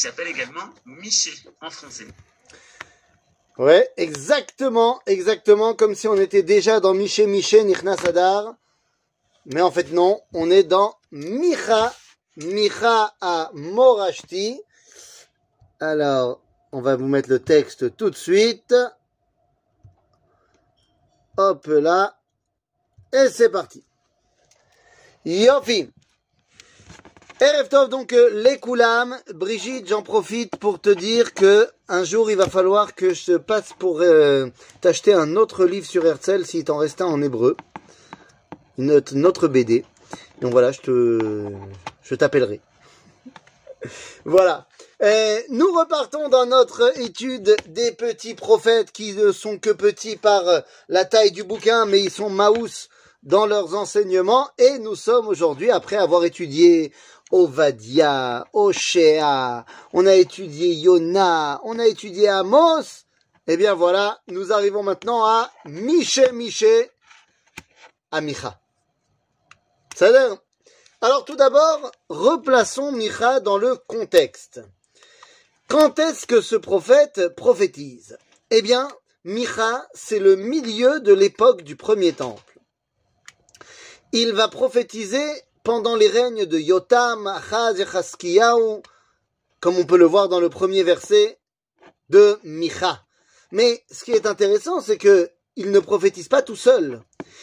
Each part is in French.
s'appelle également Miché en français. Ouais, exactement, exactement comme si on était déjà dans Miché Miché Nichnas Adar. Mais en fait non, on est dans Micha, Micha à Morashti. Alors, on va vous mettre le texte tout de suite. Hop là. Et c'est parti. Yofi. Erev donc euh, les Koulam. Brigitte, j'en profite pour te dire que un jour il va falloir que je passe pour euh, t'acheter un autre livre sur Herzl s'il t'en reste un en hébreu. Autre BD. Donc voilà, je te, je t'appellerai. voilà. Euh, nous repartons dans notre étude des petits prophètes qui ne sont que petits par la taille du bouquin, mais ils sont maous dans leurs enseignements. Et nous sommes aujourd'hui, après avoir étudié Ovadia, Oshéa, on a étudié Yona, on a étudié Amos. Eh bien voilà, nous arrivons maintenant à Miché Miché, à Micha. Ça l'air Alors tout d'abord, replaçons Micha dans le contexte. Quand est-ce que ce prophète prophétise? Eh bien, Micha, c'est le milieu de l'époque du premier temple. Il va prophétiser pendant les règnes de Yotam, Achaz et Chaskiyahu, comme on peut le voir dans le premier verset de Micha. Mais ce qui est intéressant, c'est que il ne prophétise pas tout seul.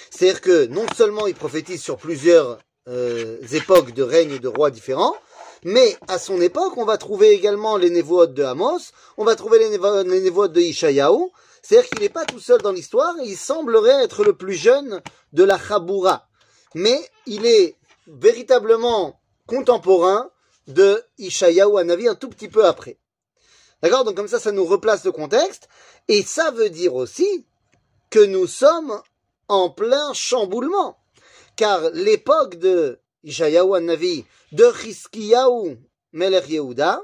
C'est-à-dire que non seulement il prophétise sur plusieurs euh, époques de règnes de rois différents, mais à son époque, on va trouver également les névotes de Amos, on va trouver les, névotes de Ishayahu. C'est-à-dire qu'il n'est pas tout seul dans l'histoire, il semblerait être le plus jeune de la Chaboura. Mais il est véritablement contemporain de Ishayahu Anavi un tout petit peu après. D'accord? Donc comme ça, ça nous replace le contexte. Et ça veut dire aussi que nous sommes en plein chamboulement. Car l'époque de Ishayahu Navi, de Chizkiyahu Melech Yehuda,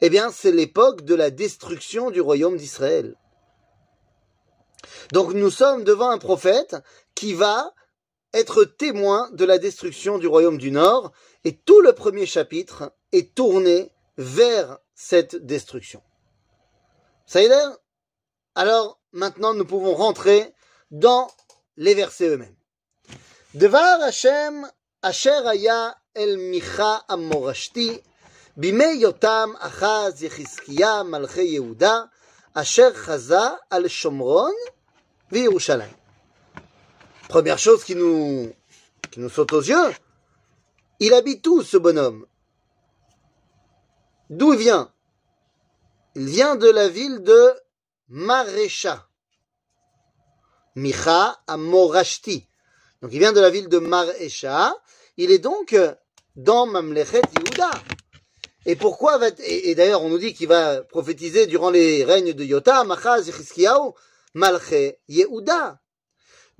eh bien, c'est l'époque de la destruction du royaume d'Israël. Donc nous sommes devant un prophète qui va être témoin de la destruction du royaume du Nord, et tout le premier chapitre est tourné vers cette destruction. Ça y est Alors, maintenant, nous pouvons rentrer dans les versets eux-mêmes. Devar Hashem asher haya el micha amorashti bimei yotam achaz yechizkiya malchei Yehuda asher chaza al Shomron v'Yerushalayim. Première chose qui nous, saute aux yeux, il habite où ce bonhomme? D'où il vient? Il vient de la ville de Marécha. Micha à Morashti. Donc il vient de la ville de Marécha. Il est donc dans Mamlechet Yehuda. Et pourquoi va et, et d'ailleurs on nous dit qu'il va prophétiser durant les règnes de Yotam, Achaz, Malché Yehuda.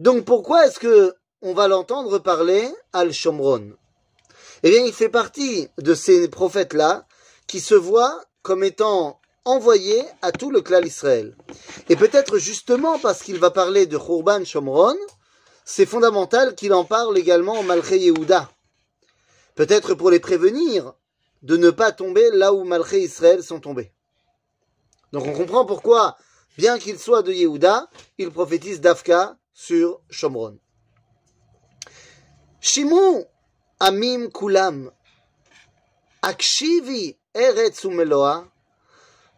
Donc pourquoi est-ce que on va l'entendre parler al Shomron Eh bien, il fait partie de ces prophètes-là qui se voient comme étant envoyés à tout le clan Israël. Et peut-être justement parce qu'il va parler de Khurban Shomron, c'est fondamental qu'il en parle également au Malché Yehuda. Peut-être pour les prévenir de ne pas tomber là où Malché Israël sont tombés. Donc on comprend pourquoi, bien qu'il soit de Yehuda, il prophétise d'Afka sur Shomron. Shimon Amim Kulam Akshivi Eretz Umeloa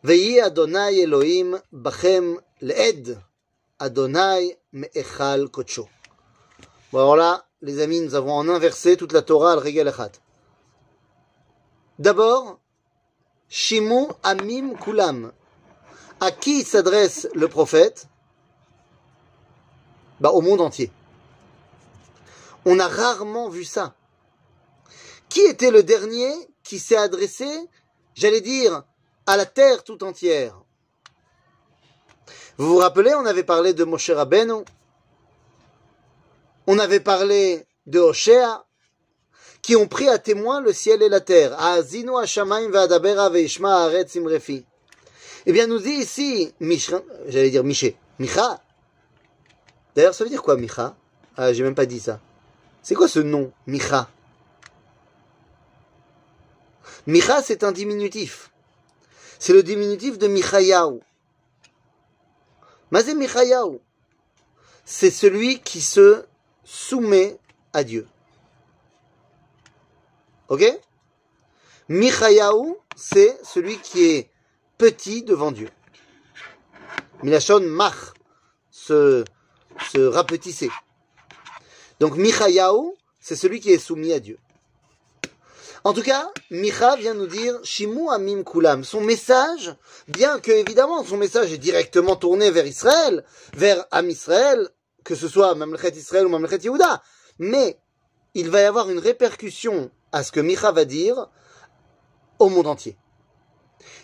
Veyi Adonai Elohim Bachem Led Adonai Me'echal Kocho. Bon alors là, les amis, nous avons en inversé toute la Torah al Achat. D'abord, Shimon Amim Kulam. À qui s'adresse le prophète? Bah, Au monde entier. On a rarement vu ça. Qui était le dernier qui s'est adressé, j'allais dire, à la terre tout entière? Vous vous rappelez, on avait parlé de Moshe Rabbeinu, on avait parlé de Hoshea, qui ont pris à témoin le ciel et la terre. Eh bien, nous dit ici, j'allais dire Miché, Micha. D'ailleurs, ça veut dire quoi, Micha? Ah, j'ai même pas dit ça. C'est quoi ce nom, Micha? Micha, c'est un diminutif. C'est le diminutif de Michayahu. Mazé Michayahu, c'est celui qui se soumet à Dieu. Ok? Michayahu, c'est celui qui est petit devant Dieu. Milachon mach, se, se rapetisser. Donc Michayahu, c'est celui qui est soumis à Dieu. En tout cas, Micha vient nous dire Shimu Amim Kulam. Son message, bien que évidemment son message est directement tourné vers Israël, vers Am Israël, que ce soit Mamlechet Israël ou Mamlechet Yehuda, mais il va y avoir une répercussion à ce que Micha va dire au monde entier.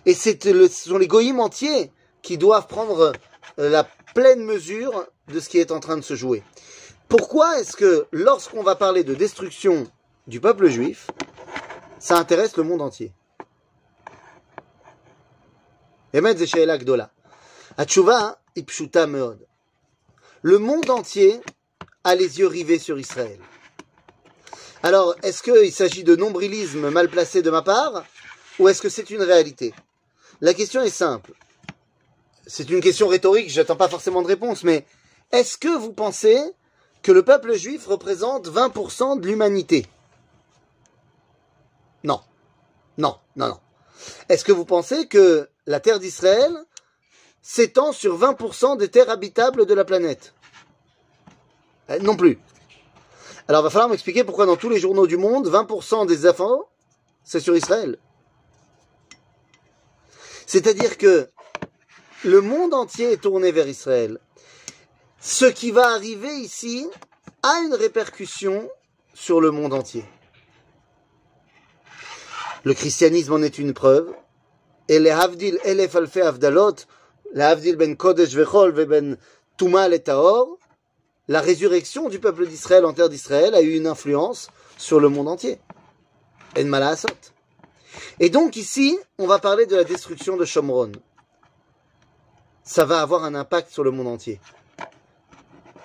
Et c'est le, ce sont les goïms entiers qui doivent prendre euh, la pleine mesure de ce qui est en train de se jouer. Pourquoi est-ce que lorsqu'on va parler de destruction du peuple juif, ça intéresse le monde entier? Meod. Le monde entier a les yeux rivés sur Israël. Alors, est-ce qu'il s'agit de nombrilisme mal placé de ma part ou est-ce que c'est une réalité? La question est simple. C'est une question rhétorique, j'attends pas forcément de réponse, mais est-ce que vous pensez que le peuple juif représente 20% de l'humanité? Non. Non, non, non. Est-ce que vous pensez que la terre d'Israël s'étend sur 20% des terres habitables de la planète? Euh, Non plus. Alors, il va falloir m'expliquer pourquoi dans tous les journaux du monde, 20% des infos, c'est sur Israël. C'est-à-dire que le monde entier est tourné vers Israël. Ce qui va arriver ici a une répercussion sur le monde entier. Le christianisme en est une preuve. Et Havdil Elef Avdalot, Havdil ben Kodesh Vechol ve ben et la résurrection du peuple d'Israël en terre d'Israël a eu une influence sur le monde entier. Et donc ici, on va parler de la destruction de Shomron. Ça va avoir un impact sur le monde entier.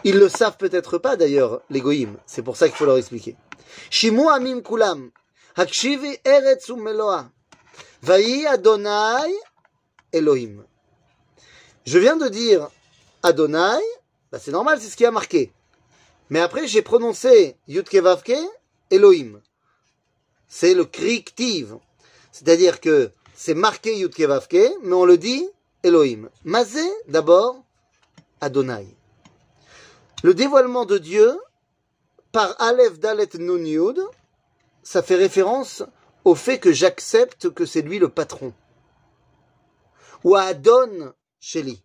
Ils le savent peut-être pas d'ailleurs, les. C'est pour ça qu'il faut leur expliquer. Shimu amim kulam. Hakshivi eretz meloa. Vayi Adonai Elohim. Je viens de dire Adonai, bah c'est normal, c'est ce qui a marqué. Mais après, j'ai prononcé Yudke Vavke Elohim. C'est le kriktiv. C'est-à-dire que c'est marqué Yudke Vavke, mais on le dit Elohim. Mazé, d'abord, Adonai. Le dévoilement de Dieu par Aleph Dalet Nun ça fait référence au fait que j'accepte que c'est lui le patron. Ou à Adon Sheli.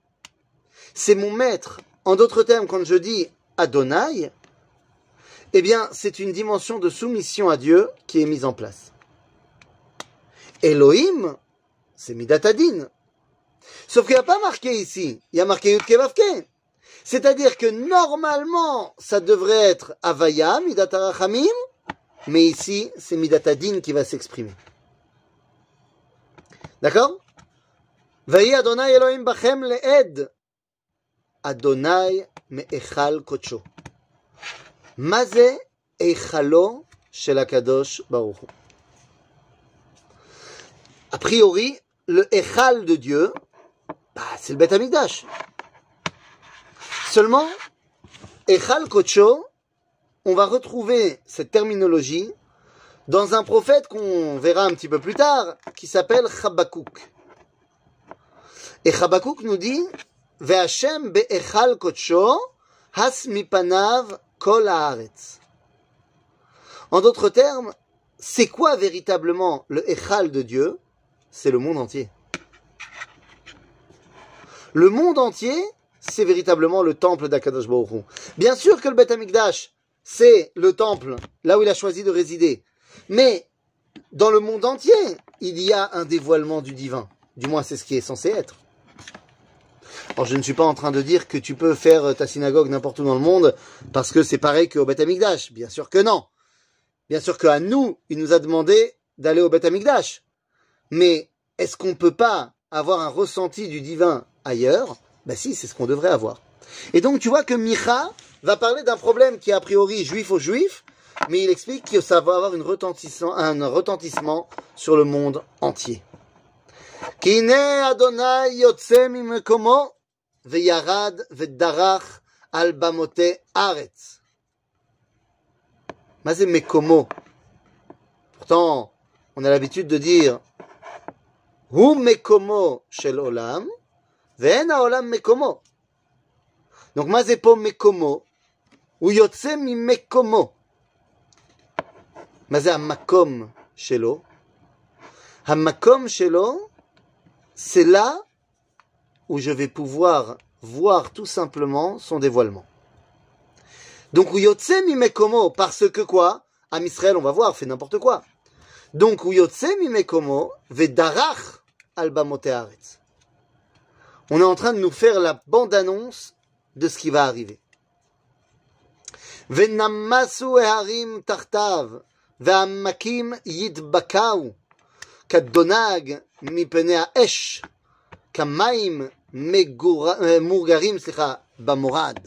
C'est mon maître. En d'autres termes, quand je dis Adonai, eh bien, c'est une dimension de soumission à Dieu qui est mise en place. Elohim, c'est Midatadin. Sauf qu'il n'y a pas marqué ici. Il y a marqué Vavke. C'est-à-dire que normalement, ça devrait être Avaya, Midatarachamim, mais ici, c'est Midatadin qui va s'exprimer. D'accord? Vayi Adonai Elohim Bachem Le'ed. Adonai Me'echal Kocho. Maze Echalo Shel Akadosh. A priori, le Echal de Dieu, bah, c'est le Beth Amikdash. Seulement, Echal Kocho, on va retrouver cette terminologie dans un prophète qu'on verra un petit peu plus tard, qui s'appelle Chabakouk. Et Chabakouk nous dit, Ve'Hashem be'echal kocho, has mipanav kol haaretz. En d'autres termes, c'est quoi véritablement le Echal de Dieu? C'est le monde entier. Le monde entier, c'est véritablement le temple d'Akadosh Baruch. Bien sûr que le Beth Amikdash, c'est le temple, là où il a choisi de résider. Mais dans le monde entier, il y a un dévoilement du divin. Du moins, c'est ce qui est censé être. Alors, je ne suis pas en train de dire que tu peux faire ta synagogue n'importe où dans le monde parce que c'est pareil qu'au Beth Amikdash. Bien sûr que non. Bien sûr qu'à nous, il nous a demandé d'aller au Beth Amikdash. Mais est-ce qu'on peut pas avoir un ressenti du divin ailleurs, ben si, c'est ce qu'on devrait avoir. Et donc tu vois que Micha va parler d'un problème qui est a priori juif aux juifs, mais il explique que ça va avoir une retentissement, un retentissement sur le monde entier. Adonai yotze mimekomo veyarad vedarach al aretz. Mazé mekomo. Pourtant, on a l'habitude de dire Hu mekomo shel olam Donc מה זה פה מקומו? הוא יוצא ממקומו. מה זה המקום שלו? המקום שלו, c'est là où je vais pouvoir voir tout simplement son dévoilement. Donc, où yotse mimekomo, parce que quoi Am Israël, on va voir, fait n'importe quoi. Donc, où yotse mimekomo, vedarach albamote haaretz. On est en train de nous faire la bande-annonce de ce qui va arriver. ונמסו ההרים תחתיו, והעמקים ידבקהו, כדונג מפני האש, כמים מגור... מורגרים, סליחה, במורד.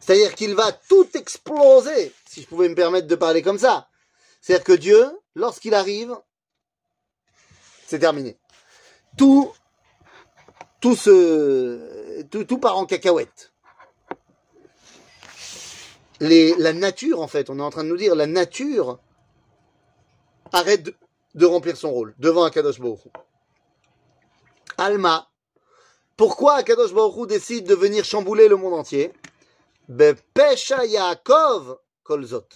C'est-à-dire qu'il va tout exploser, si je pouvais me permettre de parler comme ça. C'est-à-dire que Dieu, lorsqu'il arrive, c'est terminé. Tout, tout part en cacahuète. La nature, en fait, on est en train de nous dire, la nature arrête de, remplir son rôle devant Akadosh Baruch. Alma, pourquoi Akadosh Baruch décide de venir chambouler le monde entier? Bepesha Yaakov Kolzot.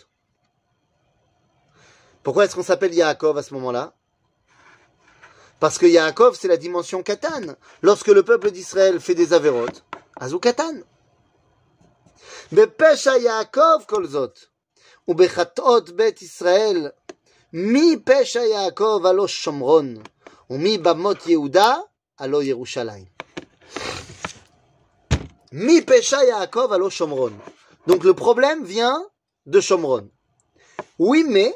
Pourquoi est-ce qu'on s'appelle Yaakov à ce moment-là? Parce que Yaakov, c'est la dimension Katan. Lorsque le peuple d'Israël fait des avérotes, Azou Katan. Bepesha Yaakov Kolzot. ou bechatot bet Israël. Mi pesha Yaakov alo Shomron. ou mi bamot Yehuda alo Yerushalayim. Mi pesha Yaakov alo Shomron. Donc le problème vient de Shomron. Oui, mais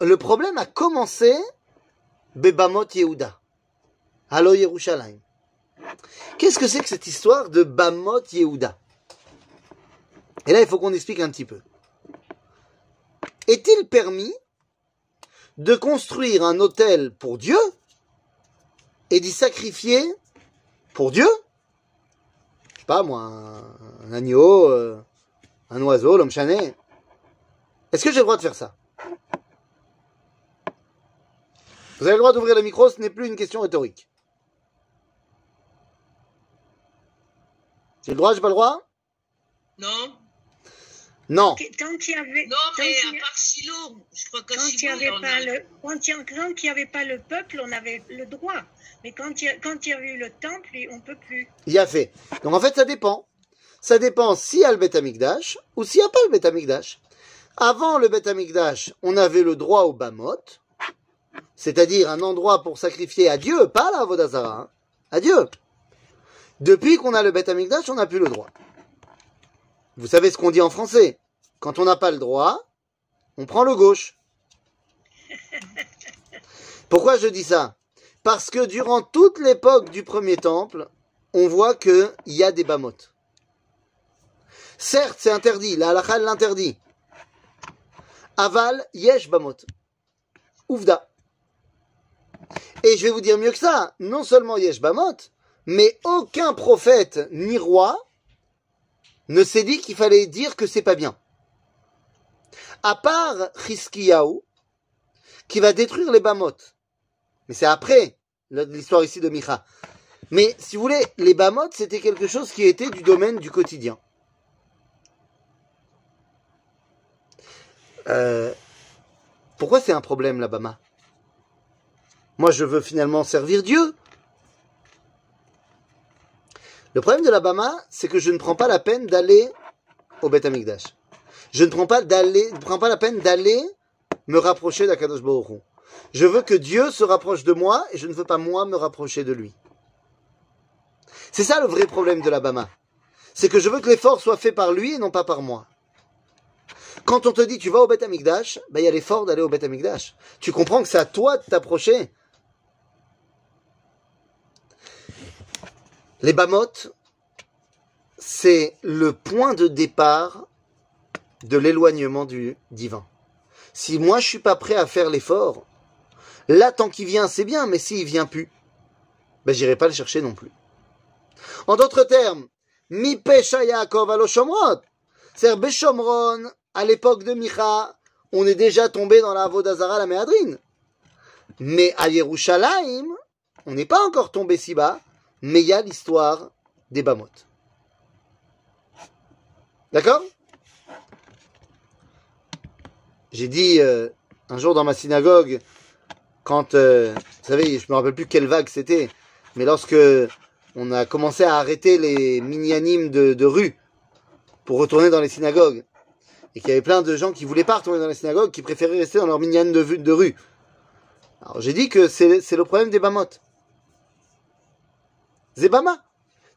le problème a commencé Bebamot Yehuda. Alo Yerushalayim. Qu'est-ce que c'est que cette histoire de Bamot Yehuda? Et là, il faut qu'on explique un petit peu. Est-il permis de construire un hôtel pour Dieu et d'y sacrifier pour Dieu? Je sais pas moi, un, un agneau, euh, un oiseau, l'homme chané. Est-ce que j'ai le droit de faire ça? Vous avez le droit d'ouvrir le micro, ce n'est plus une question rhétorique. J'ai le droit, j'ai pas le droit? Non, Non. Quand il y avait, non, quand mais il à part Silo, je crois qu'à quand il n'y Silo, avait pas a- le, quand il quand il y avait pas le peuple, on avait le droit. Mais quand il y a, quand il y a eu le temple, on peut plus. Il y a fait. Donc en fait, ça dépend. Ça dépend s'il y a le Beth Amikdash ou s'il n'y a pas le Beth Amikdash. Avant le Beth Amikdash, on avait le droit au Bamot, c'est-à-dire un endroit pour sacrifier à Dieu, pas la Vodazara, hein, à Dieu. Depuis qu'on a le Beth Amikdash, on n'a plus le droit. Vous savez ce qu'on dit en français Quand on n'a pas le droit, on prend le gauche. Pourquoi je dis ça? Parce que durant toute l'époque du premier temple, on voit qu'il y a des bamotes. Certes, c'est interdit, la halakha l'interdit. Aval, yesh bamot. Ouvda. Et je vais vous dire mieux que ça, non seulement yesh bamot, mais aucun prophète ni roi ne s'est dit qu'il fallait dire que c'est pas bien. À part Chizkiyahu, qui va détruire les bamotes. Mais c'est après l'histoire ici de Micha. Mais si vous voulez, les bamotes, c'était quelque chose qui était du domaine du quotidien. Euh, pourquoi c'est un problème la Bama Moi, je veux finalement servir Dieu. Le problème de la Bama, c'est que je ne prends pas la peine d'aller au Beth Amikdash. Je ne prends pas, pas la peine d'aller me rapprocher d'Akadosh Baruch. Je veux que Dieu se rapproche de moi et je ne veux pas moi me rapprocher de lui. C'est ça le vrai problème de la Bama. C'est que je veux que l'effort soit fait par lui et non pas par moi. Quand on te dit tu vas au Beth Amikdash, ben il y a l'effort d'aller au Beth Amikdash. Tu comprends que c'est à toi de t'approcher. Les Bamotes, c'est le point de départ de l'éloignement du divin. Si moi je suis pas prêt à faire l'effort, Là, tant qu'il vient, c'est bien, mais s'il vient plus, ben j'irai pas le chercher non plus. En d'autres termes, mi pesha Yaakov Shomrot. C'est-à-dire, Beshomron, à l'époque de Micha, on est déjà tombé dans la Vodazara, la Méadrine. Mais à Yerushalayim, on n'est pas encore tombé si bas, mais il y a l'histoire des Bamot. D'accord? J'ai dit euh, un jour dans ma synagogue, quand, euh, vous savez, je me rappelle plus quelle vague c'était, mais lorsque on a commencé à arrêter les minianimes de, rue pour retourner dans les synagogues, et qu'il y avait plein de gens qui voulaient pas retourner dans les synagogues, qui préféraient rester dans leur minyan de, rue. Alors j'ai dit que c'est le problème des Bamot. Zébama,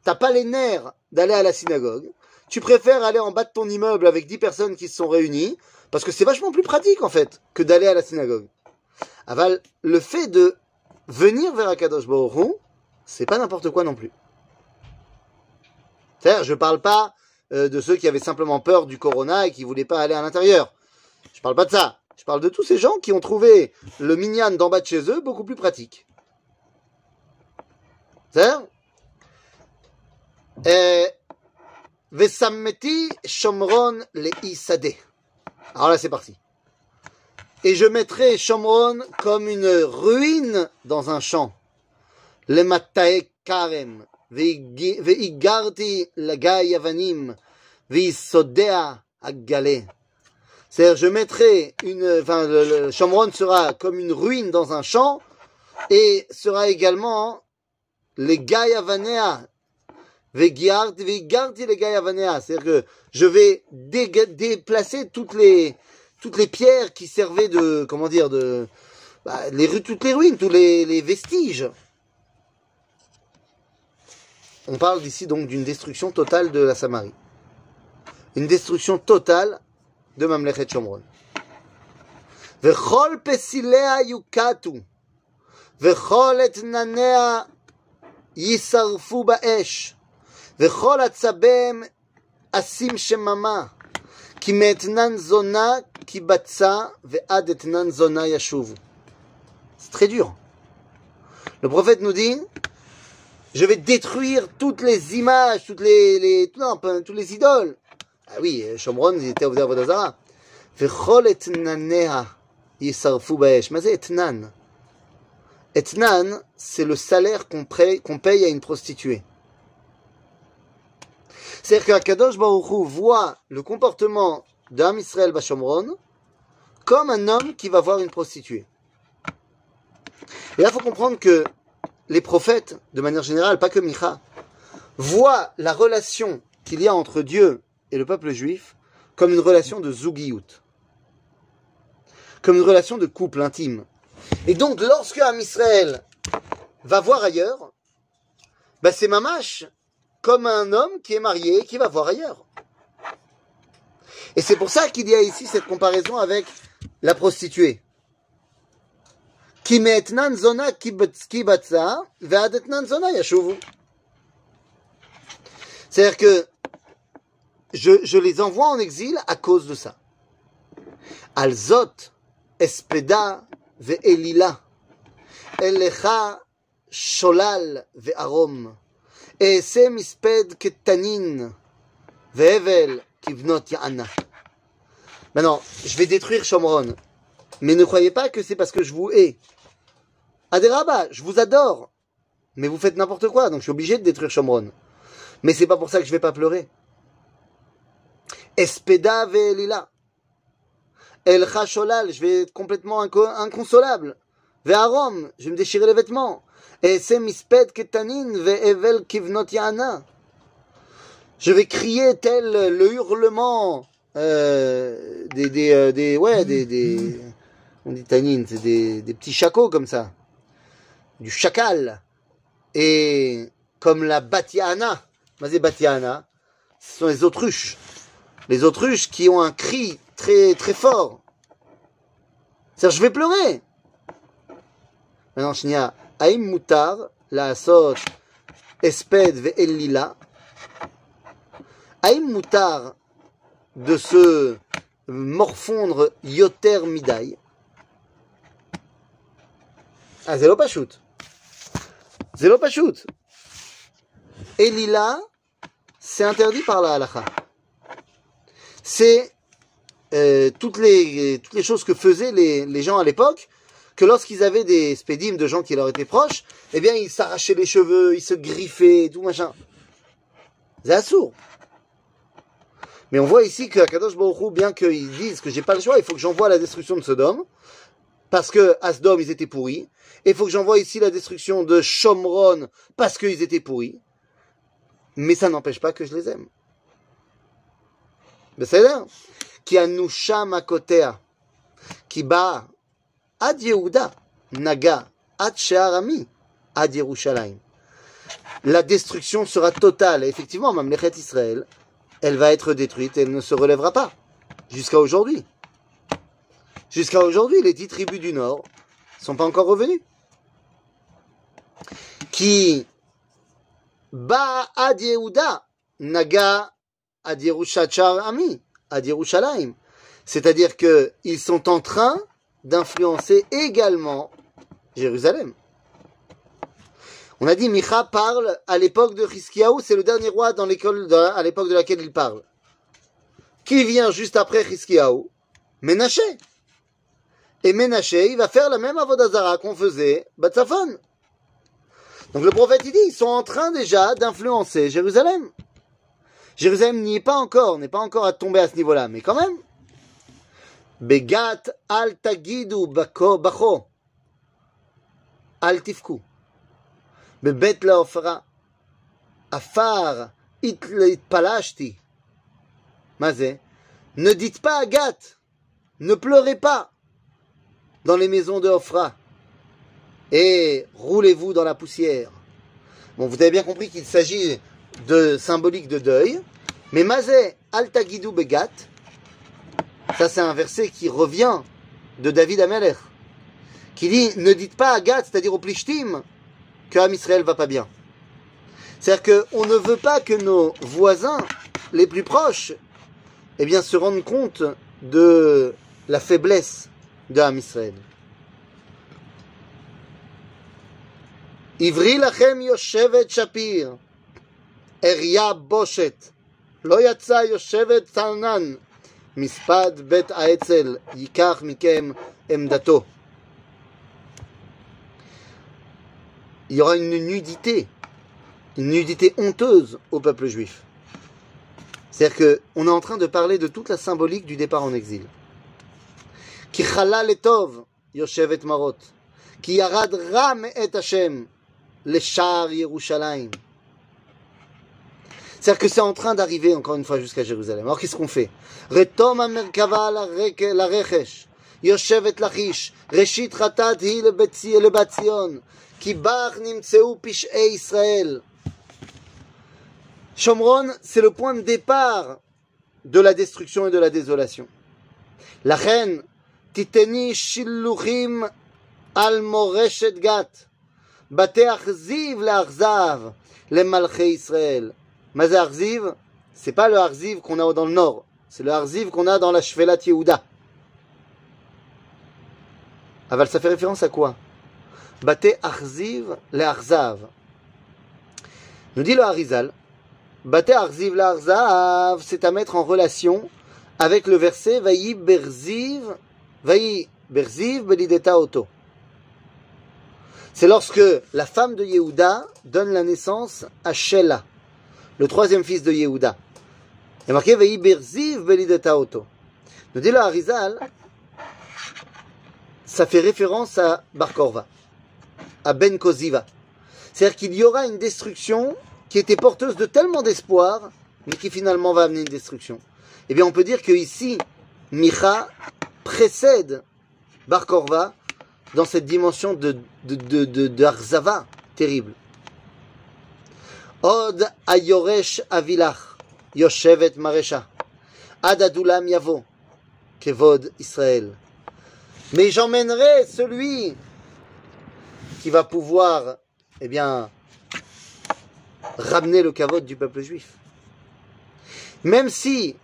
t'as pas les nerfs d'aller à la synagogue, tu préfères aller en bas de ton immeuble avec 10 personnes qui se sont réunies, parce que c'est vachement plus pratique en fait que d'aller à la synagogue. Aval, le fait de venir vers Akadosh c'est pas n'importe quoi non plus. C'est-à-dire, je parle pas euh, de ceux qui avaient simplement peur du corona et qui voulaient pas aller à l'intérieur. Je parle pas de ça. Je parle de tous ces gens qui ont trouvé le minyan d'en bas de chez eux beaucoup plus pratique. C'est-à-dire, Vesammeti Shomron le Isadeh. Alors là, c'est parti. Et je mettrai Shomron comme une ruine dans un champ. Le Matae Karem. Veigarti Lagai Yavanim. Veisodea Agale. C'est-à-dire, je mettrai une, enfin, le, le Shomron sera comme une ruine dans un champ et sera également les Gaïavanea. Vegiarti vegiarti les Gaïavanea. C'est-à-dire que je vais déplacer toutes les, toutes les pierres qui servaient de, comment dire, de, bah, les, toutes les ruines, tous les, vestiges. On parle ici donc d'une destruction totale de la Samarie. Une destruction totale de Mamlechet Shomron. Vechol pesilea yukatu. Vechol et nanea yisarfu ba'esh. וכל עצביהם אשים שממה, כי מאתנן זונה כי בצע, ועד אתנן זונה ישובו. C'est très dur. Le prophète nous dit, je vais détruire toutes les images, toutes les, les non, pas- toutes les idoles. Ah oui, Shomron, ils étaient au Vodazara. וכל אתנניה יישרפו באש. מה זה אתנן? אתנן, c'est le salaire qu'on paye, qu'on paye à une prostituée. C'est-à-dire qu'Akadosh Baruch Hu voit le comportement d'Am Israël Bashomron comme un homme qui va voir une prostituée. Et là, il faut comprendre que les prophètes, de manière générale, pas que Micha, voient la relation qu'il y a entre Dieu et le peuple juif comme une relation de zougiout, comme une relation de couple intime. Et donc, lorsque Am Israël va voir ailleurs, bah c'est mamash comme un homme qui est marié et qui va voir ailleurs. Et c'est pour ça qu'il y a ici cette comparaison avec la prostituée. C'est-à-dire que je, les envoie en exil à cause de ça. Alzot, espeda ve'elila, elecha sholal e'ese misped ketanin, ve'evel kivnot ya'ana. Maintenant, je vais détruire Shomron. Mais ne croyez pas que c'est parce que je vous hais. Aderaba, je vous adore. Mais vous faites n'importe quoi, donc je suis obligé de détruire Shomron. Mais c'est pas pour ça que je vais pas pleurer. Espeda ve'elila. El Sholal, je vais être complètement inco- inconsolable. Ve'arom, je vais me déchirer les vêtements. Et c'est misped ketanin ve'evel kivnot yana. Je vais crier tel le hurlement euh, des, des, euh, des, ouais, des, des, on dit tanin, c'est des, des petits chacos comme ça. Du chacal. Et comme la batiana. Mazé batiana, ce sont les autruches. Les autruches qui ont un cri très, très fort. C'est-à-dire, je vais pleurer. Maintenant, Shnia, Aïm Moutar, la Asot, Esped ve'elila. Aïm Moutar, de se morfondre Yoter Midai. Ah, c'est l'opachut. C'est l'opachut. Et lila, c'est interdit par la halakha. C'est euh, toutes, les, choses que faisaient les gens à l'époque, que lorsqu'ils avaient des spédimes de gens qui leur étaient proches, eh bien, ils s'arrachaient les cheveux, ils se griffaient, tout machin. C'est assourd. Mais on voit ici que Kadosh Baruchou, bien qu'ils disent que j'ai pas le choix, il faut que j'envoie la destruction de Sodome, parce que à Sodome ils étaient pourris, et il faut que j'envoie ici la destruction de Shomron parce qu'ils étaient pourris. Mais ça n'empêche pas que je les aime. Mais c'est là qui a nous à qui bat Ad Naga, Ad Sheharami, Ad Yerushalayim. La destruction sera totale. Effectivement, Mamlechet Israël, elle va être détruite et elle ne se relèvera pas. Jusqu'à aujourd'hui. Jusqu'à aujourd'hui, les dix tribus du Nord ne sont pas encore revenues. Qui Ba Ad Yehuda, Naga Ad Ami, C'est-à-dire qu'ils sont en train d'influencer également Jérusalem. On a dit Micha parle à l'époque de Hiskiaou, c'est le dernier roi dans l'école à l'époque de laquelle il parle. Qui vient juste après Hiskiaou Ménaché. Et Ménaché, il va faire la même avodazara qu'on faisait Batsafon. Donc le prophète il dit, ils sont en train déjà d'influencer Jérusalem. Jérusalem n'y est pas encore, n'est pas encore à tomber à ce niveau-là, mais quand même. Begat al tagidu bako bacho. Al tifku. בבית לעופרה, עפר הת- התפלשתי. מה זה? Ne dites pas Agathe, ne pleurez pas dans les maisons de Ofra et roulez-vous dans la poussière. Bon, vous avez bien compris qu'il s'agit de symbolique de deuil, mais Mazé Altagidou Begat, ça c'est un verset qui revient de David Ameler, qui dit ne dites pas Agathe, c'est-à-dire au Plishtim, que Am Israël va pas bien. C'est-à-dire qu'on ne veut pas que nos voisins les plus proches eh bien, se rendent compte de la faiblesse de Am Israël. עברי לכם יושבת שפיר, אריה בושת, לא יצא יושבת צרנן, מספד בית האצ"ל ייקח מכם עמדתו. il y aura une nudité, une nudité honteuse au peuple juif. C'est-à-dire que on est en train de parler de toute la symbolique du départ en exil. Ki chalal etov yoshevet marot, ki yarad ram et Hashem le shar Yerushalayim. C'est-à-dire que c'est en train d'arriver encore une fois jusqu'à Jérusalem. Alors qu'est-ce qu'on fait? Retom la le Israël. Shomron, c'est le point de départ de la destruction et de la désolation. La reine, titeni shiluchim al moreshet gat, bateach ziv l'achzav, le malché Israël. Mazar Harziv, c'est pas le Harziv qu'on a dans le nord, c'est le Harziv qu'on a dans la Shvelat Yehuda. Aval, ça fait référence à quoi? Bate Harziv le Harzav. Nous dit le Harizal, Bate Harziv le Harzav, c'est à mettre en relation avec le verset Vayi Berziv, Vayi Berziv Belideta Oto. C'est lorsque la femme de Yehuda donne la naissance à Shelah le troisième fils de Yehuda. Il y a marqué Vayi Berziv Belideta Oto. Nous dit le Harizal, ça fait référence à Bar Korva à Ben Koziva. C'est-à-dire qu'il y aura une destruction qui était porteuse de tellement d'espoir, mais qui finalement va amener une destruction. Eh bien, on peut dire que ici, Micha précède Bar Korva dans cette dimension de, de, de, de Arzava terrible. Od ayoresh avilach, yoshevet maresha, ad adulam yavo, kevod Israël. Mais j'emmènerai celui qui va pouvoir, eh bien, ramener le kavod du peuple juif. Même si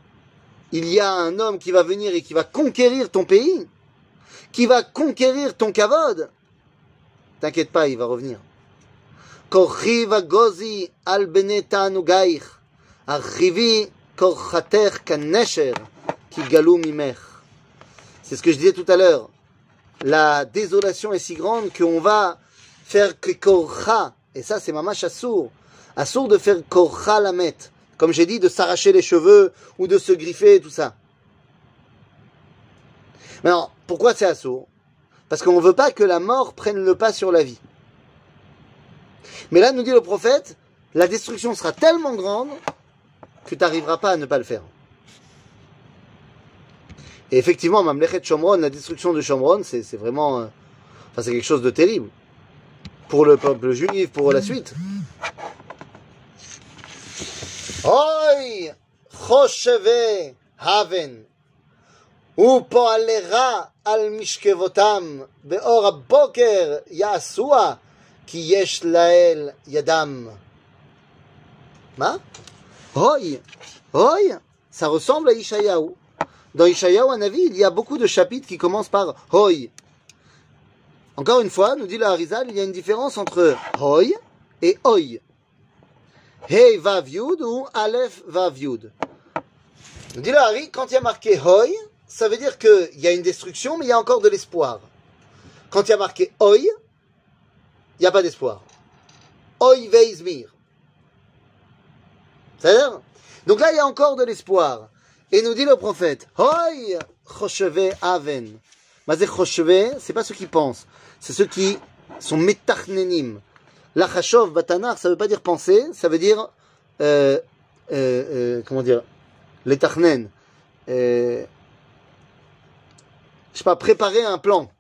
il y a un homme qui va venir et qui va conquérir ton pays, qui va conquérir ton kavod, T'inquiète pas, il va revenir. C'est ce que je disais tout à l'heure. La désolation est si grande qu'on va faire que korcha. Et ça, c'est mamash assour. Assour de faire korcha la met. Comme j'ai dit, de s'arracher les cheveux ou de se griffer, tout ça. Maintenant, pourquoi c'est assourd Parce qu'on ne veut pas que la mort prenne le pas sur la vie. Mais là, nous dit le prophète, la destruction sera tellement grande que tu n'arriveras pas à ne pas le faire. Et effectivement, Mamlechet Shomron, la destruction de Shomron, c'est c'est vraiment... euh, Enfin, c'est quelque chose de terrible. Pour le peuple juif, pour la suite. Oi Chosheve Haven ופועלרה על משכבותם באור הבוקר יעשוה Ki yesh lael yadam. Ma? Roy Roy Ça ressemble à Ishayahu. Dans Ishayahu Anavi, il y a beaucoup de chapitres qui commencent par Roy. Encore une fois, nous dit la Harizal, il y a une différence entre Roy et Oy. Hey vav yud ou Aleph vav yud. Nous dit la Harry, quand il y a marqué Hoy, ça veut dire qu'il y a une destruction, mais il y a encore de l'espoir. Quand il y a marqué Oy, il n'y a pas d'espoir. Oi Veizmir. C'est-à-dire Donc là, il y a encore de l'espoir. Et nous dit le prophète, Hoi Chosheve Aven. Mazé Chosheve, c'est pas ceux qui pensent, c'est ceux qui sont metachnenim. La Chashov Batanar, ça veut pas dire penser, ça veut dire, euh, euh, euh, comment dire, l'étachnen. Euh, je sais pas, préparer un plan.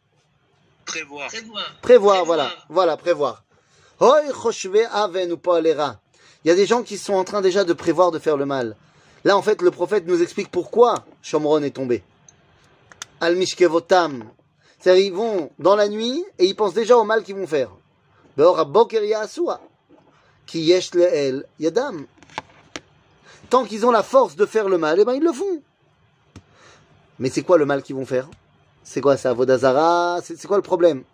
Prévoir. Prévoir. Prévoir, voilà, voilà, prévoir. Hoi choshve aven ou. Il y a des gens qui sont en train déjà de prévoir de faire le mal. Là, en fait, le prophète nous explique pourquoi Shomron est tombé. Al mishkevotam. C'est-à-dire, ils vont dans la nuit et ils pensent déjà au mal qu'ils vont faire. Yesh yadam. Tant qu'ils ont la force de faire le mal, eh ben, ils le font. Mais c'est quoi le mal qu'ils vont faire? C'est quoi ça Vodazara? C'est c'est quoi le problème?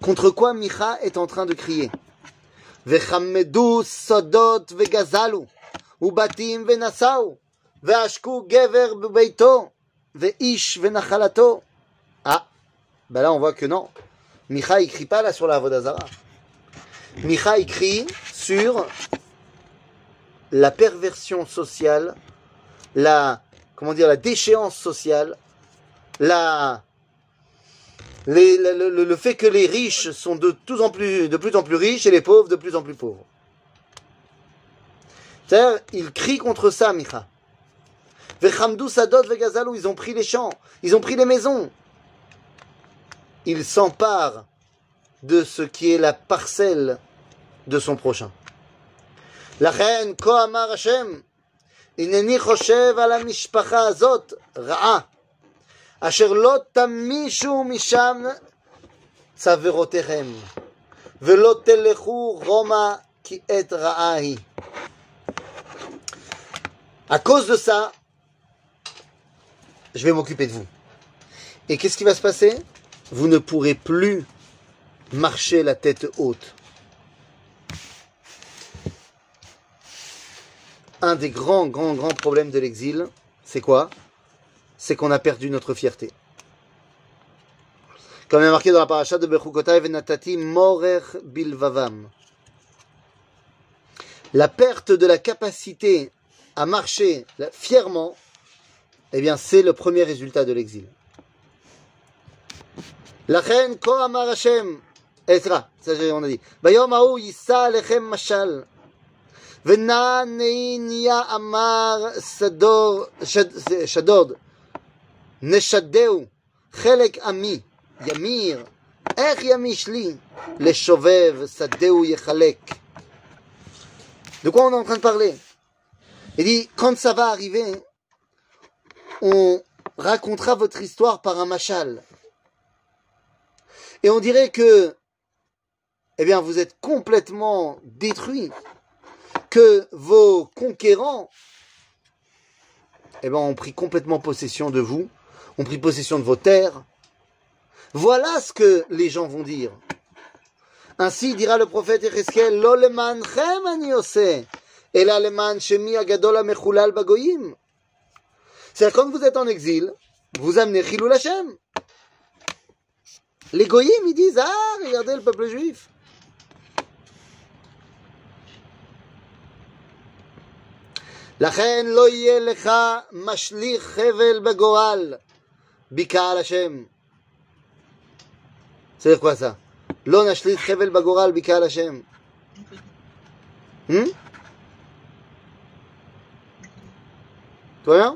Contre quoi Micha est en train de crier? Vechamedu sodot vegazalu ubatim venasau veashku gever bebeito veish venachalato. Ah, ben là on voit que non. Micha il crie pas là sur la Vodazara. Micha il crie sur la perversion sociale, la comment dire la déchéance sociale, la le, fait que les riches sont de, plus, en plus riches et les pauvres de plus en plus pauvres. C'est-à-dire, ils crient contre ça, Micha. Vechamdou, Sadot, Vegazalou, ils ont pris les champs, ils ont pris les maisons. Ils s'emparent de ce qui est la parcelle de son prochain. La reine, Kohamar Hashem, Ineni Choshev ala Mishpacha Azot, Ra'a. אשר לא תמישו משם צוורותיכם, ולא תלכו רומא כי עת רעה היא. À cause de ça, je vais m'occuper de vous. Et qu'est-ce qui va se passer Vous ne pourrez plus marcher la tête haute. un des grands, grands, grands problèmes de l'exil, c'est quoi C'est qu'on a perdu notre fierté. Comme il est marqué dans la paracha de Bechukotai Venatati Morer Bilvavam. La perte de la capacité à marcher fièrement, eh bien, c'est le premier résultat de l'exil. לכן כה אמר השם, אה, סליחה, זה on a dit, ביום ההוא יישא עליכם משל, ונע נהיה אמר סדור, שד, שדוד, נשדהו, חלק עמי, ימיר, איך ימיש לי, לשובב, שדהו יחלק. De quoi on est en train de parler Il dit, quand ça va arriver, on racontera votre histoire par un machal. Et on dirait que, eh bien, vous êtes complètement détruits, que vos conquérants, eh ben, ont pris complètement possession de vous, ont pris possession de vos terres. Voilà ce que les gens vont dire. Ainsi dira le prophète Ezekiel, Lo lemanchem ani oseh, ela leman shemi agadol amechulal bagoyim. C'est-à-dire, quand vous êtes en exil, vous amenez Chilul Hashem. Les goyim, ils disent, ah, regardez le peuple juif. לכן לא יהיה לך משליך חבל בגורל בקהל השם. C'est quoi ça לא נשליך חבל בגורל בקהל השם. Hmm? Tout va bien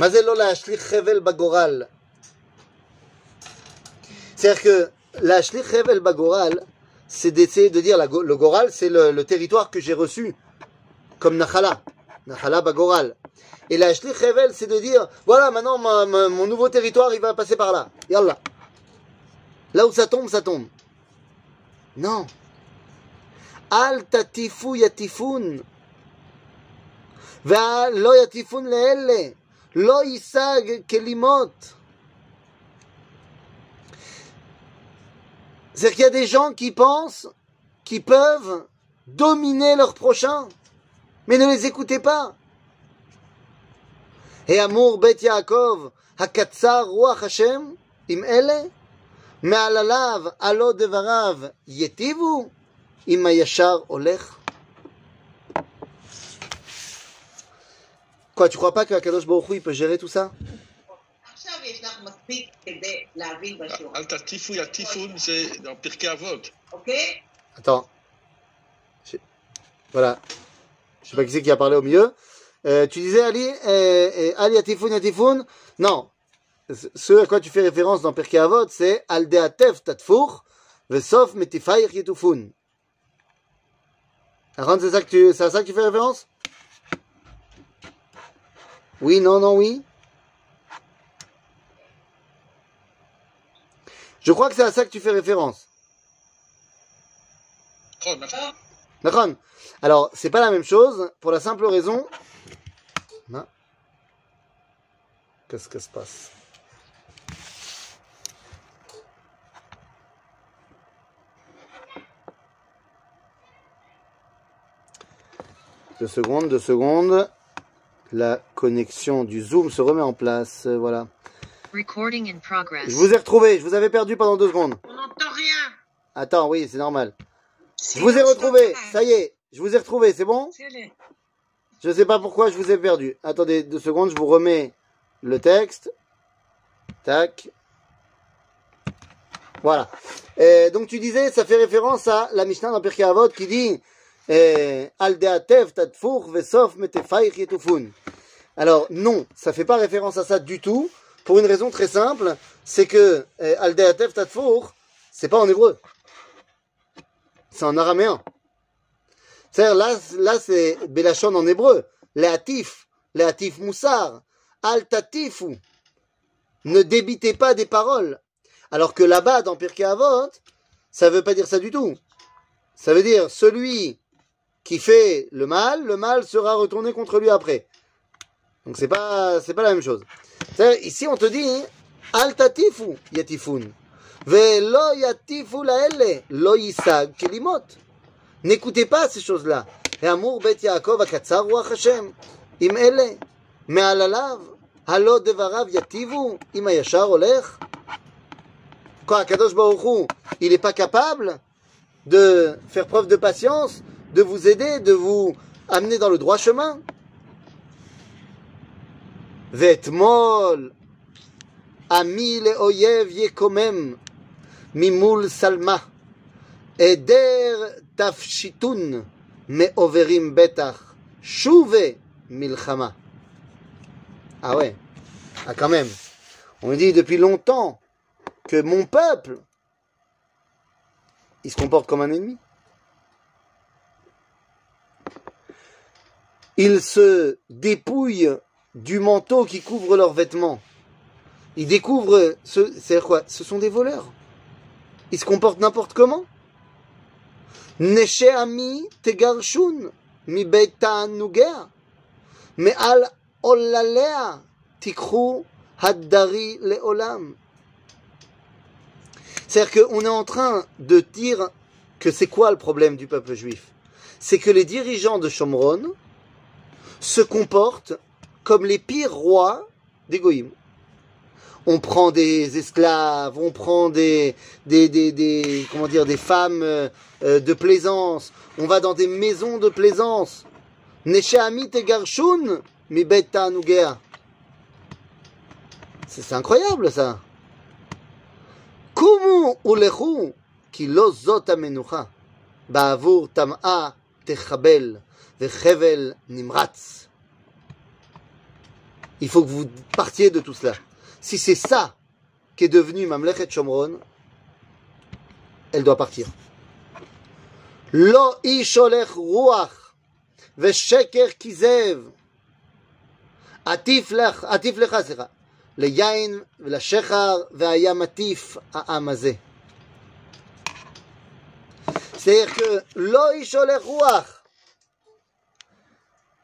מה זה לא להשליך חבל בגורל? C'est-à-dire que להשליך חבל בגורל, c'est d'essayer de dire, la go- le goral, c'est le, le territoire que j'ai reçu comme Nachala, Nachala Bagoral. Et la Shlich Hevel, c'est de dire, voilà, maintenant ma- ma- mon nouveau territoire, il va passer par là. Yallah. Là où ça tombe, ça tombe. Non. Al tatifu yatifun. Lo yatifun leelle. Lo yisag kelimot. C'est-à-dire qu'il y a des gens qui pensent qu'ils peuvent dominer leur prochain Mais ne les écoutez pas. Et amour bet Yaakov, hakatsar ruach Hashem, im ele, מעלליו עלו דבריו יטיבו, אם הישר הולך. Quoi, tu crois pas que Akadosh Baruch Hu, il peut gérer tout ça עכשיו יש לך מספיק כדי להבין בשיעור, אל תטיפו יטיפון זה בפרקי אבות. אוקיי? Attends. Je- Voilà. Je sais pas qui c'est qui a parlé au milieu. Euh, tu disais Ali, euh, euh, Ali Yatifoun Yatifoun Non. Ce- à quoi tu fais référence dans Pirkei Avot, c'est Al Deatev Tatfour, Vesof Metifair Yetufun. Aaron, c'est ça que tu, c'est à ça que tu fais référence? Oui, non, non, oui. Je crois que c'est à ça que tu fais référence. D'accord? Alors, c'est pas la même chose pour la simple raison. Qu'est-ce que se passe? Deux secondes, deux secondes. La connexion du Zoom se remet en place. Euh, voilà. Recording in progress. Je vous ai retrouvé, je vous avais perdu pendant deux secondes. On n'entend rien. Attends, oui, c'est normal. Je vous ai retrouvé. Ça y est. Je vous ai retrouvé. C'est bon? Je sais pas pourquoi je vous ai perdu. Attendez deux secondes, je vous remets le texte. Tac. Voilà. Et donc tu disais, ça fait référence à la Mishnah dans Pirkei Avot qui dit yetufun. Alors non, ça fait pas référence à ça du tout, pour une raison très simple, c'est que euh, Al deatev tadfour, c'est pas en hébreu. C'est en araméen. C'est-à-dire, là, là c'est Belachon en hébreu. Léatif, Léatif Moussar, Altatifu. Ne débitez pas des paroles. Alors que là-bas, dans Pirkei Avot, ça veut pas dire ça du tout. Ça veut dire celui qui fait le mal, le mal sera retourné contre lui après. Donc c'est pas, c'est pas la même chose. Ici on te dit, Altatifu yatifun. Velo yatifu laelle, lo yisag kelimot. N'écoutez pas ces choses-là. Amour bet Yaakov akatsar ruach Hashem. Im ele, me'alalav, halo devarav yativu, im hayashar olech. Quoi, Kadosh Baruch Hu, il n'est pas capable de faire preuve de patience, de vous aider, de vous amener dans le droit chemin? Vetmol, ami le oyev yekomem, Mimoul Salma, Eder Tafshitun, Meoverim Betach, Chouve Milchama. Ah ouais, ah quand même. On dit depuis longtemps que mon peuple, il se comporte comme un ennemi. Il se dépouille du manteau qui couvre leurs vêtements. Ils découvrent, ce, c'est quoi? Ce sont des voleurs il se comporte n'importe comment. Ami tegarshun mi nuger mais al olalea. C'est-à-dire qu'on est en train de dire que c'est quoi le problème du peuple juif? C'est que les dirigeants de Shomron se comportent comme les pires rois des Goïm. On prend des esclaves, on prend des, des, des, des comment dire, des femmes euh, euh, de plaisance, on va dans des maisons de plaisance. Neshaamit et Garshun, mi. C'est incroyable ça. Kumu ulechu ki lo zot amenucha. Ba'avur tam'a techabel vechevel nimratz. Il faut que vous partiez de tout cela. Si c'est ça qui est devenu Mamlechet Shomron, elle doit partir. Lo isholech ruach ושקר כזב. עטיף לך, עטיף לך, סליחה, ליין ולשחר, והיה מטיף העם הזה. C'est-à-dire que lo isholech ruach.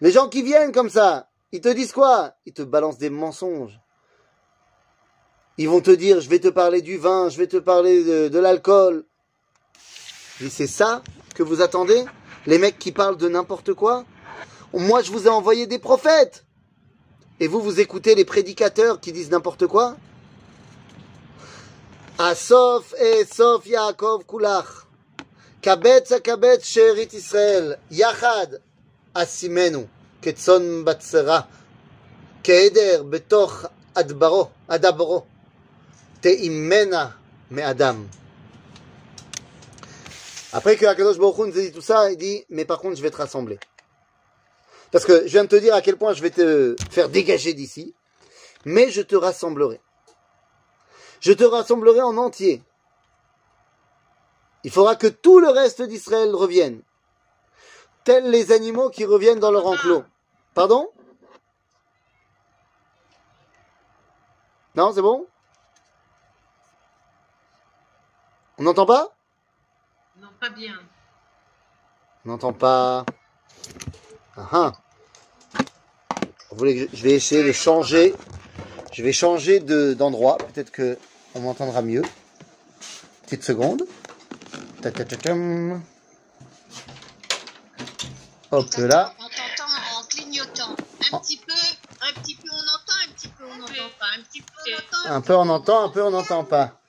Les gens qui viennent comme ça, ils te disent quoi Ils te balancent des mensonges. Ils vont te dire, je vais te parler du vin, je vais te parler de, l'alcool. Et c'est ça que vous attendez? Les mecs qui parlent de n'importe quoi? Moi, je vous ai envoyé des prophètes. Et vous, vous écoutez les prédicateurs qui disent n'importe quoi? Asof et Yaakov Kulach. Kabetz Kabetz Sherit Israël. Yachad. Asimenu. Ketson Batsera. Keder Betoch Adbaro. Adabro. Te'immena me'adam. Après que Akadosh Baruch nous dit tout ça, il dit, mais par contre, je vais te rassembler. Parce que je viens de te dire à quel point je vais te faire dégager d'ici, mais je te rassemblerai. Je te rassemblerai en entier. Il faudra que tout le reste d'Israël revienne, tels les animaux qui reviennent dans leur enclos. Pardon? Non, c'est bon? On n'entend pas? Non, pas bien. On n'entend pas. Ah ah. Vous voulez que je je vais essayer de changer. Je vais changer de- d'endroit. Peut-être que on m'entendra mieux. Petite seconde. Ta-ta-ta-tam. Hop là. On t'entend en clignotant. Un petit peu, un petit peu on entend, un petit peu on n'entend pas. Un petit peu on entend. Un peu on entend, un peu on n'entend pas.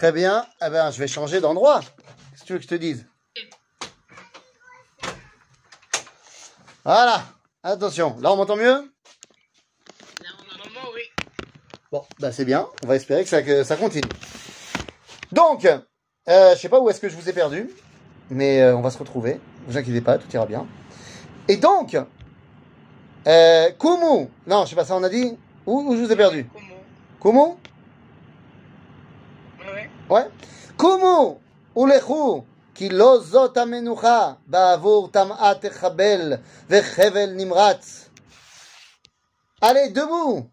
Très bien. Eh ben, je vais changer d'endroit. Qu'est-ce que tu veux que je te dise? Voilà. Attention. Là, on m'entend mieux? Bon, bah c'est bien. On va espérer que ça, que ça continue. Donc, euh, je sais pas où est-ce que je vous ai perdu, mais euh, on va se retrouver. Ne vous inquiétez pas, tout ira bien. Et donc, euh, Kumu. Non, je sais pas ça, on a dit. Où, où je vous ai perdu? Kumu? Ouais. Kumu ulechu ki lo zot amenucha ba'avur tam'at echabel vechevel nimratz. Allez, debout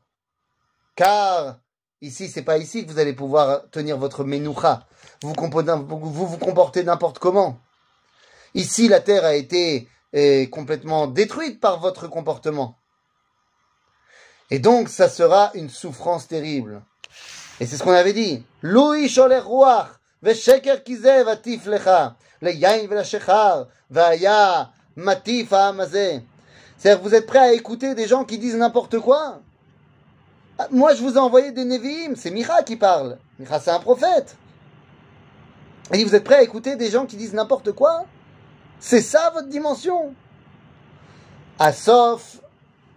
Car ici, c'est pas ici que vous allez pouvoir tenir votre menoucha. Vous vous comportez, vous vous comportez n'importe comment. Ici, la terre a été euh, complètement détruite par votre comportement. Et donc, ça sera une souffrance terrible. Et c'est ce qu'on avait dit. Sholer ruach, kizev atif lecha, le yain velashechar, vaya matif. C'est-à-dire vous êtes prêts à écouter des gens qui disent n'importe quoi? Ah, Moi, je vous ai envoyé des Nevi'im, c'est Micha qui parle. Micha, c'est un prophète. Et vous êtes prêts à écouter des gens qui disent n'importe quoi? C'est ça votre dimension? Asof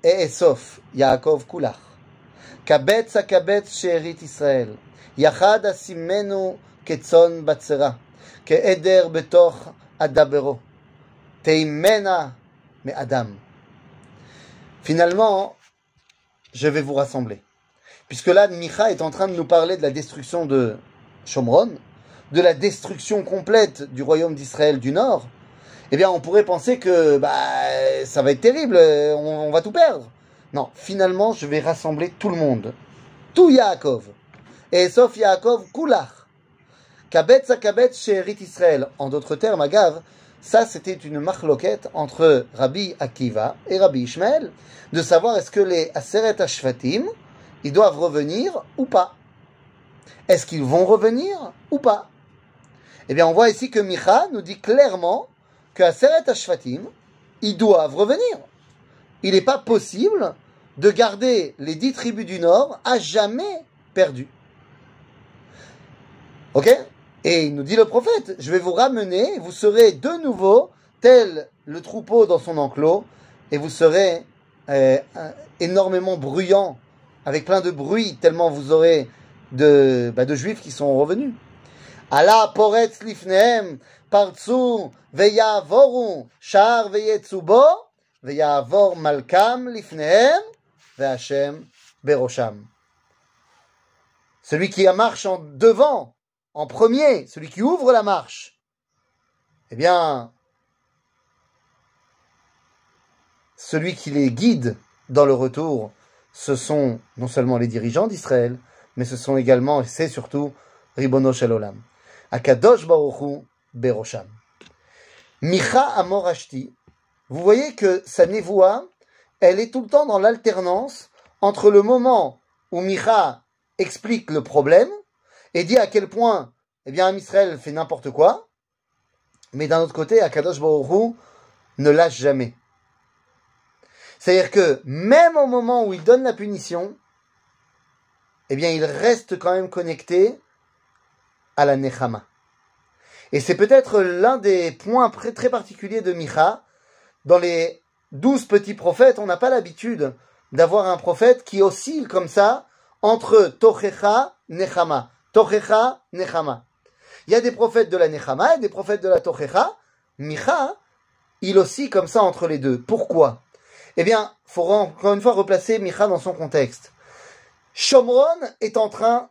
et Esof, Yaakov Kulach. קבץ הקבץ שארית ישראל, יחד אשימנו כצאן בצרה, כעדר בתוך אדברו, תימנה מאדם. Finalement, je vais vous rassembler. Puisque là, Micha est en train de nous parler de la destruction de Shomron, de la destruction complète du royaume d'Israël du Nord, eh bien, on pourrait penser que bah, ça va être terrible, on, on va tout perdre. Non, finalement, je vais rassembler tout le monde. Tout Yaakov. Et sauf Yaakov, Kulach. Kabetz à Kabetz Sherit Israël. En d'autres termes, Agav, ça c'était une marloquette entre Rabbi Akiva et Rabbi Ishmael, de savoir est-ce que les Aseret Ashvatim, ils doivent revenir ou pas. Est-ce qu'ils vont revenir ou pas? Eh bien, on voit ici que Micha nous dit clairement qu'à Seret Ashfatim, ils doivent revenir. Il n'est pas possible de garder les dix tribus du Nord à jamais perdues. Ok? Et il nous dit le prophète, je vais vous ramener, vous serez de nouveau tel le troupeau dans son enclos, et vous serez euh, énormément bruyant, avec plein de bruit, tellement vous aurez de, bah, de juifs qui sont revenus. Allah poretz lifnehem, partsu, veyavoru, shar veyetsubo, berosham. Celui qui marche en devant, en premier, celui qui ouvre la marche, eh bien, celui qui les guide dans le retour, ce sont non seulement les dirigeants d'Israël, mais ce sont également, et c'est surtout, Ribono Shel Olam. Akadosh Baruchu Berosham. Micha Amorashti, vous voyez que sa névoie, elle est tout le temps dans l'alternance entre le moment où Micha explique le problème et dit à quel point, eh bien, Israël fait n'importe quoi, mais d'un autre côté, Akadosh Baruchu ne lâche jamais. C'est-à-dire que même au moment où il donne la punition, eh bien, il reste quand même connecté à la Nechama. Et c'est peut-être l'un des points très particuliers de Micha. Dans les douze petits prophètes, on n'a pas l'habitude d'avoir un prophète qui oscille comme ça entre Tochecha, Nechama. Tochecha, Nechama. Il y a des prophètes de la Nechama et des prophètes de la Tochecha. Micha, il oscille comme ça entre les deux. Pourquoi? Eh bien, il faut encore une fois replacer Micha dans son contexte. Shomron est en train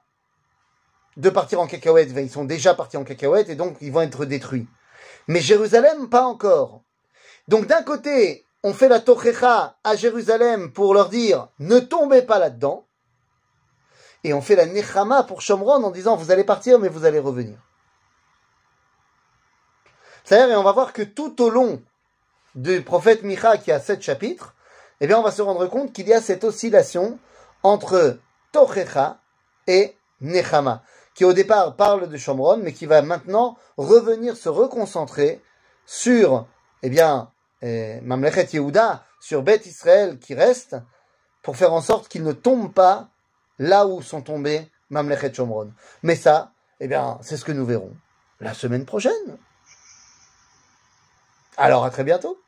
de partir en cacahuète. Ils sont déjà partis en cacahuète et donc ils vont être détruits. Mais Jérusalem, pas encore. Donc d'un côté, on fait la Tochecha à Jérusalem pour leur dire ne tombez pas là-dedans. Et on fait la Nechama pour Shomron en disant vous allez partir mais vous allez revenir. C'est-à-dire, et on va voir que tout au long du prophète Micha qui a sept chapitres, eh bien, on va se rendre compte qu'il y a cette oscillation entre Tochecha et Nechama, qui au départ parle de Shomron, mais qui va maintenant revenir se reconcentrer sur, eh bien, Mamlechet Yehuda, sur Beth Israël qui reste, pour faire en sorte qu'il ne tombe pas là où sont tombés Mamlechet Shomron. Mais ça, eh bien, c'est ce que nous verrons la semaine prochaine. Alors à très bientôt.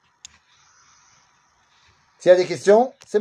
S'il y a des questions, c'est